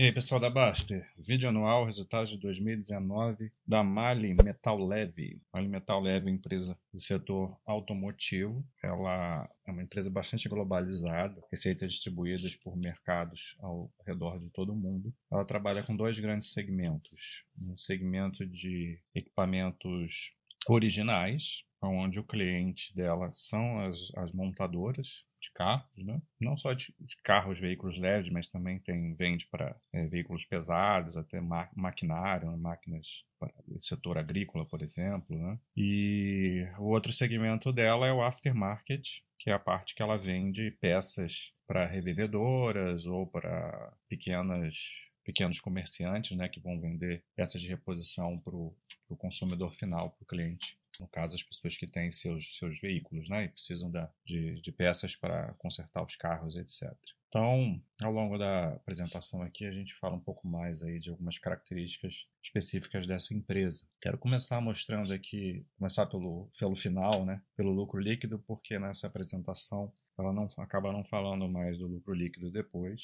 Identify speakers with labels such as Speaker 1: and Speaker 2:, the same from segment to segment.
Speaker 1: E aí, pessoal da Baster, vídeo anual, resultados de 2019 da Mali Metal Leve. Mali Metal Leve é uma empresa do setor automotivo. Ela é uma empresa bastante globalizada, receitas distribuídas por mercados ao redor de todo o mundo. Ela trabalha com dois grandes segmentos. Um segmento de equipamentos originais, onde o cliente dela são as, as montadoras, de carros, né? não só de, de, carros, veículos leves, mas também tem vende para é, veículos pesados, até ma maquinário, máquinas do setor agrícola, por exemplo. Né? E o outro segmento dela é o aftermarket, que é a parte que ela vende peças para revendedoras ou para pequenas pequenos comerciantes, né, que vão vender peças de reposição para o consumidor final, para o cliente no caso as pessoas que têm seus, seus veículos né, e precisam da, de, de peças para consertar os carros, etc. Então, ao longo da apresentação aqui, a gente fala um pouco mais aí de algumas características específicas dessa empresa. Quero começar mostrando aqui, começar pelo, pelo final, né, pelo lucro líquido, porque nessa apresentação ela não acaba não falando mais do lucro líquido depois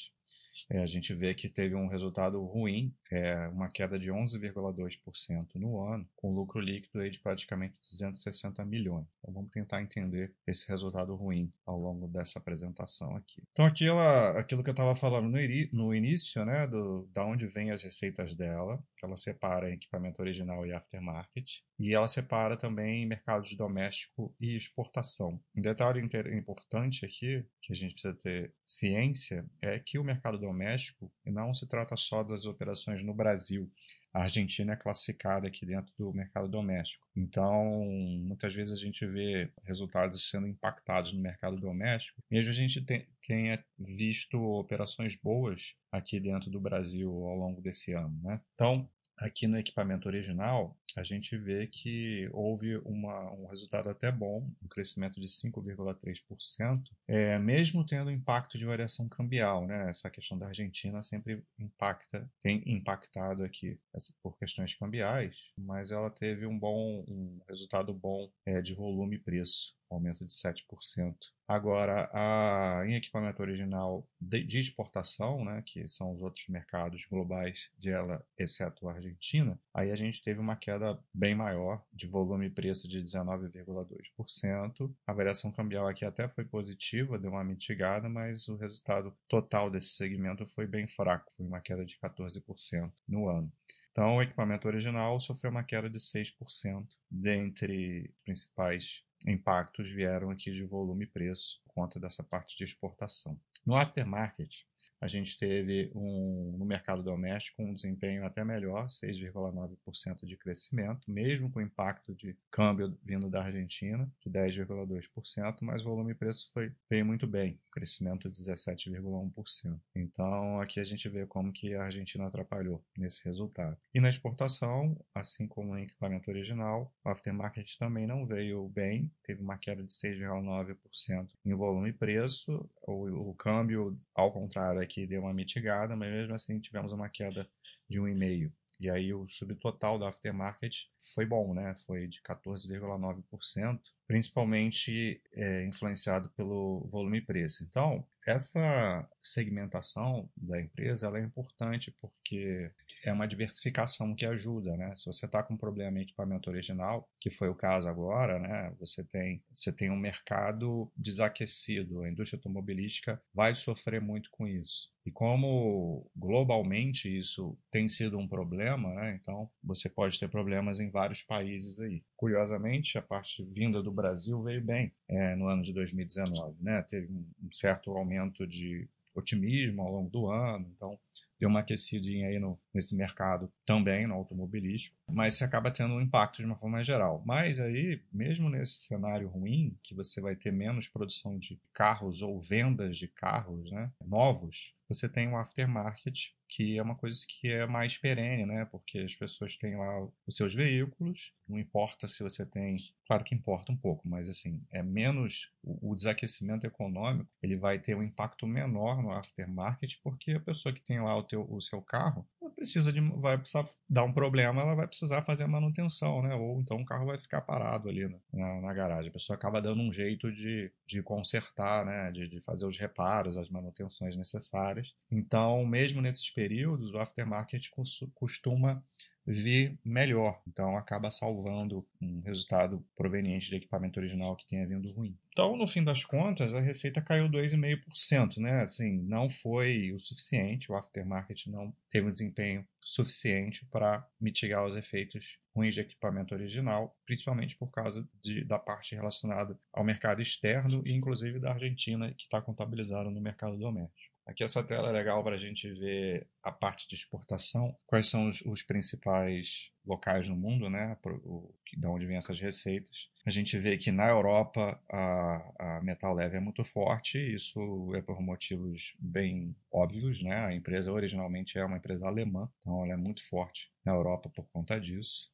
Speaker 1: é, a gente vê que teve um resultado ruim, é, uma queda de 11,2% no ano, com lucro líquido aí de praticamente 260 milhões. Então vamos tentar entender esse resultado ruim ao longo dessa apresentação aqui. Então aquilo, aquilo que eu estava falando no, no, início, né, do, da onde vêm as receitas dela, que ela separa equipamento original e aftermarket, e ela separa também mercados doméstico e exportação. Um detalhe importante aqui, que a gente precisa ter ciência, é que o mercado doméstico não se trata só das operações no Brasil. A Argentina é classificada aqui dentro do mercado doméstico. Então, muitas vezes a gente vê resultados sendo impactados no mercado doméstico, mesmo a gente tenha visto operações boas aqui dentro do Brasil ao longo desse ano. Né? Então, aqui no equipamento original, a gente vê que houve uma, um resultado até bom, um crescimento de 5,3%, é, mesmo tendo impacto de variação cambial. Né? Essa questão da Argentina sempre impacta, tem impactado aqui por questões cambiais, mas ela teve um bom um resultado bom é, de volume e preço aumento de 7%. Agora, a, em equipamento original de, de, exportação, né, que são os outros mercados globais de ela, exceto a Argentina, aí a gente teve uma queda bem maior de volume e preço de 19,2%. A variação cambial aqui até foi positiva, deu uma mitigada, mas o resultado total desse segmento foi bem fraco, foi uma queda de 14% no ano. Então, o equipamento original sofreu uma queda de 6%, dentre principais impactos vieram aqui de volume e preço, por conta dessa parte de exportação. No aftermarket, a gente teve um, no mercado doméstico um desempenho até melhor, 6,9% de crescimento, mesmo com o impacto de câmbio vindo da Argentina, de 10,2%, mas o volume e preço foi, veio muito bem, crescimento de 17,1%. Então aqui a gente vê como que a Argentina atrapalhou nesse resultado. E na exportação, assim como no equipamento original, o aftermarket também não veio bem, teve uma queda de 6,9% em volume e preço, o, o câmbio, ao contrário, aqui deu uma mitigada, mas mesmo assim tivemos uma queda de 1,5%. E aí o subtotal da aftermarket foi bom, né? Foi de 14,9%, principalmente é, influenciado pelo volume e preço. Então, essa segmentação da empresa é importante porque é uma diversificação que ajuda, né? Se você está com um problema em equipamento original, que foi o caso agora, né? Você tem, você tem um mercado desaquecido, a indústria automobilística vai sofrer muito com isso. E como globalmente isso tem sido um problema, né? Então você pode ter problemas em vários países aí. Curiosamente, a parte vinda do Brasil veio bem é, no ano de 2019, né? Teve um certo aumento de otimismo ao longo do ano, então deu uma aquecidinha aí no, nesse mercado também, no automobilístico, mas você acaba tendo um impacto de uma forma geral. Mas aí, mesmo nesse cenário ruim, que você vai ter menos produção de carros ou vendas de carros né, novos, você tem um aftermarket que é uma coisa que é mais perene, né? Porque as pessoas têm lá os seus veículos, não importa se você tem, claro que importa um pouco, mas assim, é menos o, desaquecimento econômico, ele vai ter um impacto menor no aftermarket, porque a pessoa que tem lá o, teu, o seu carro precisa de, vai precisar dar um problema, ela vai precisar fazer a manutenção, né? Ou então o carro vai ficar parado ali na, na garagem. A pessoa acaba dando um jeito de, de consertar, né? De, de fazer os reparos, as manutenções necessárias. Então, mesmo nesses períodos, o aftermarket costuma vir melhor. Então acaba salvando um resultado proveniente do equipamento original que tenha vindo ruim. Então, no fim das contas, a receita caiu 2,5%, né? Assim, não foi o suficiente, o aftermarket não teve um desempenho suficiente para mitigar os efeitos ruins de equipamento original, principalmente por causa de, da parte relacionada ao mercado externo e inclusive da Argentina, que está contabilizado no mercado doméstico. Aqui essa tela é legal para a gente ver a parte de exportação, quais são os, os principais locais no mundo, né, o, de onde vêm essas receitas. A gente vê que na Europa a, a metal leve é muito forte, isso é por motivos bem óbvios, né? A empresa originalmente é uma empresa alemã, então ela é muito forte na Europa por conta disso.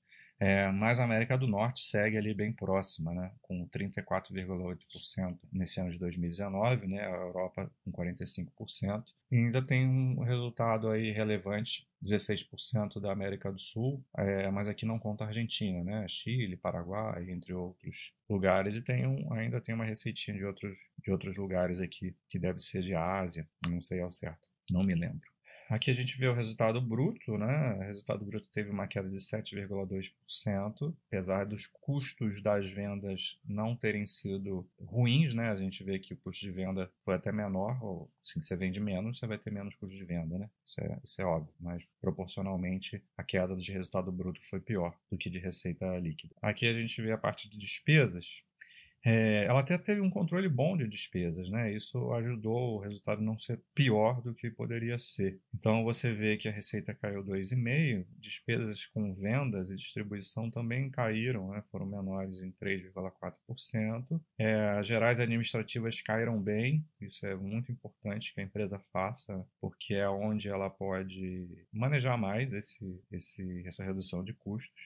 Speaker 1: É, mas a América do Norte segue ali bem próxima, né, com 34,8% nesse ano de 2019, né, a Europa com 45%. E ainda tem um resultado aí relevante, 16% da América do Sul, é, mas aqui não conta a Argentina, né, Chile, Paraguai, entre outros lugares, e tem um, ainda tem uma receitinha de outros, de outros lugares aqui, que deve ser de Ásia, não sei ao certo, não me lembro. Aqui a gente vê o resultado bruto, né? O resultado bruto teve uma queda de 7,2%, apesar dos custos das vendas não terem sido ruins, né? A gente vê que o custo de venda foi até menor, ou se você vende menos, você vai ter menos custo de venda, né? Isso é, isso é óbvio, mas proporcionalmente a queda de resultado bruto foi pior do que de receita líquida. Aqui a gente vê a parte de despesas. É, ela até teve um controle bom de despesas, né? Isso ajudou o resultado não ser pior do que poderia ser. Então você vê que a receita caiu 2,5%, despesas com vendas e distribuição também caíram, né? foram menores em 3,4%. É, as gerais administrativas caíram bem, isso é muito importante que a empresa faça, porque é onde ela pode manejar mais esse, esse, essa redução de custos.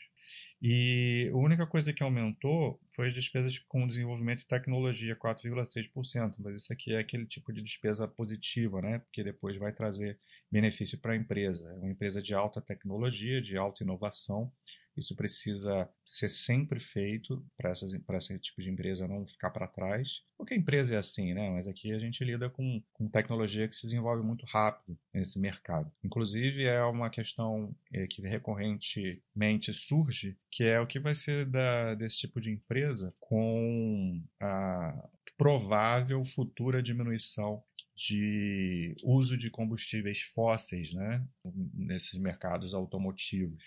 Speaker 1: E a única coisa que aumentou foi as despesas com desenvolvimento e tecnologia, 4,6%. Mas isso aqui é aquele tipo de despesa positiva, né? Porque depois vai trazer benefício para a empresa. É uma empresa de alta tecnologia, de alta inovação, isso precisa ser sempre feito para esse tipo de empresa não ficar para trás. Porque a empresa é assim, né? Mas aqui a gente lida com, com tecnologia que se desenvolve muito rápido nesse mercado. Inclusive, é uma questão é, que recorrentemente surge, que é o que vai ser da, desse tipo de empresa com a provável futura diminuição de uso de combustíveis fósseis né, nesses mercados automotivos.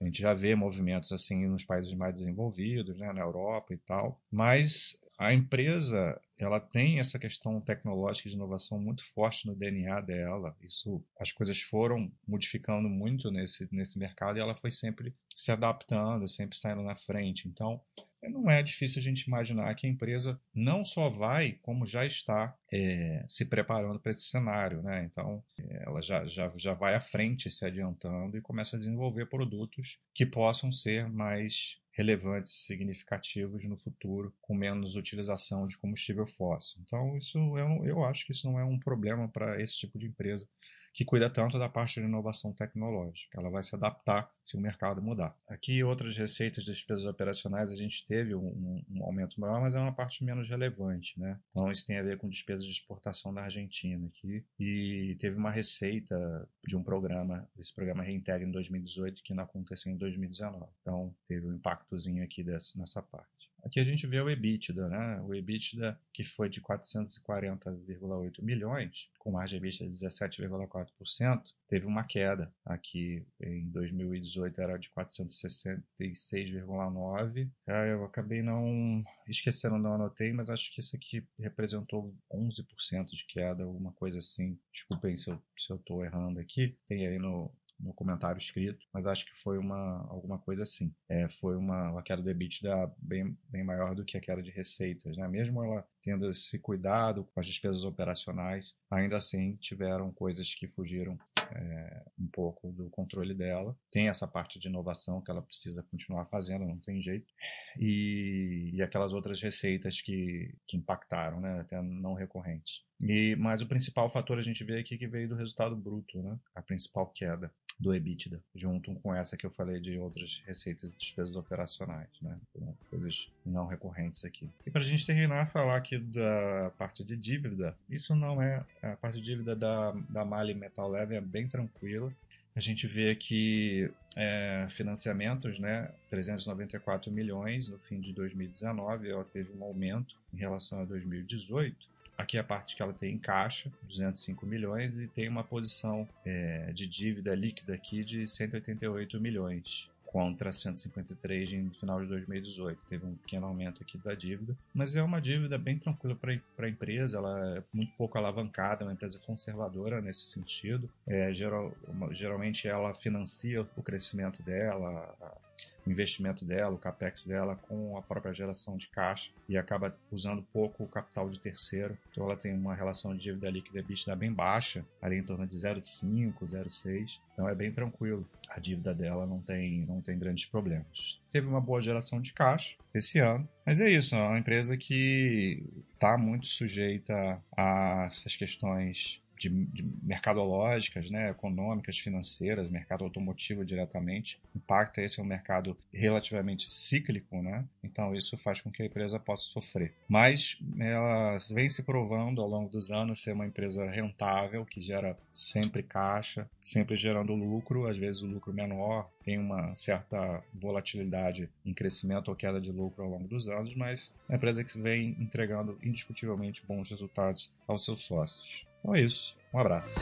Speaker 1: A gente já vê movimentos assim nos países mais desenvolvidos, né, na Europa e tal, mas a empresa ela tem essa questão tecnológica de inovação muito forte no DNA dela. Isso, as coisas foram modificando muito nesse nesse mercado e ela foi sempre se adaptando, sempre saindo na frente. Então, não é difícil a gente imaginar que a empresa não só vai, como já está é, se preparando para esse cenário. Né? Então, ela já, já, já vai à frente, se adiantando e começa a desenvolver produtos que possam ser mais relevantes, significativos no futuro, com menos utilização de combustível fóssil. Então, isso eu, eu acho que isso não é um problema para esse tipo de empresa que cuida tanto da parte de inovação tecnológica. Ela vai se adaptar se o mercado mudar. Aqui, outras receitas de despesas operacionais, a gente teve um, um, aumento maior, mas é uma parte menos relevante. Né? Então, isso tem a ver com despesas de exportação da Argentina aqui. E teve uma receita de um programa, esse programa Reintegra em 2018, que não aconteceu em 2019. Então, teve um impactozinho aqui dessa, nessa parte. Aqui a gente vê o EBITDA, né? O EBITDA que foi de 440,8 milhões, com margem EBITDA de 17,4%, teve uma queda. Aqui em 2018 era de 466,9. Ah, eu acabei não esquecendo, não anotei, mas acho que isso aqui representou 11% de queda, alguma coisa assim. Desculpem se eu estou errando aqui. Tem aí no, no comentário escrito, mas acho que foi uma alguma coisa assim. É, foi uma, uma queda do EBITDA bem, bem maior do que a queda de receitas. Né? Mesmo ela tendo esse cuidado com as despesas operacionais, ainda assim tiveram coisas que fugiram é, um pouco do controle dela. Tem essa parte de inovação que ela precisa continuar fazendo, não tem jeito. E, e aquelas outras receitas que, que impactaram, né? até não recorrentes. E, mas o principal fator a gente vê aqui que veio do resultado bruto, né? A principal queda do EBITDA, junto com essa que eu falei de outras receitas e despesas operacionais, né? Então, coisas não recorrentes aqui. E para a gente terminar, falar aqui da parte de dívida. Isso não é a parte de dívida da, da Mali Metal Leve é bem tranquila. A gente vê aqui é, financiamentos, né, 394 milhões no fim de 2019, ela teve um aumento em relação a 2018. Aqui é a parte que ela tem em caixa, 205 milhões, e tem uma posição é, de dívida líquida aqui de 188 milhões contra 153 no final de 2018. Teve um pequeno aumento aqui da dívida, mas é uma dívida bem tranquila para a empresa, ela é muito pouco alavancada, é uma empresa conservadora nesse sentido. É, geral, geralmente ela financia o crescimento dela, o investimento dela, o capex dela com a própria geração de caixa e acaba usando pouco o capital de terceiro. Então ela tem uma relação de dívida líquida EBITDA bem baixa, ali em torno de 0,5, 0,6. Então é bem tranquilo. A dívida dela não tem, não tem grandes problemas. Teve uma boa geração de caixa esse ano, mas é isso, é uma empresa que está muito sujeita a essas questões de, de mercadológicas, né, econômicas, financeiras, mercado automotivo diretamente, impacta esse é um mercado relativamente cíclico, né? Então isso faz com que a empresa possa sofrer. Mas ela vem se provando ao longo dos anos ser uma empresa rentável que gera sempre caixa, sempre gerando lucro, às vezes o lucro menor, tem uma certa volatilidade em crescimento ou queda de lucro ao longo dos anos, mas é uma empresa que vem entregando indiscutivelmente bons resultados aos seus sócios. Então é isso. Um abraço.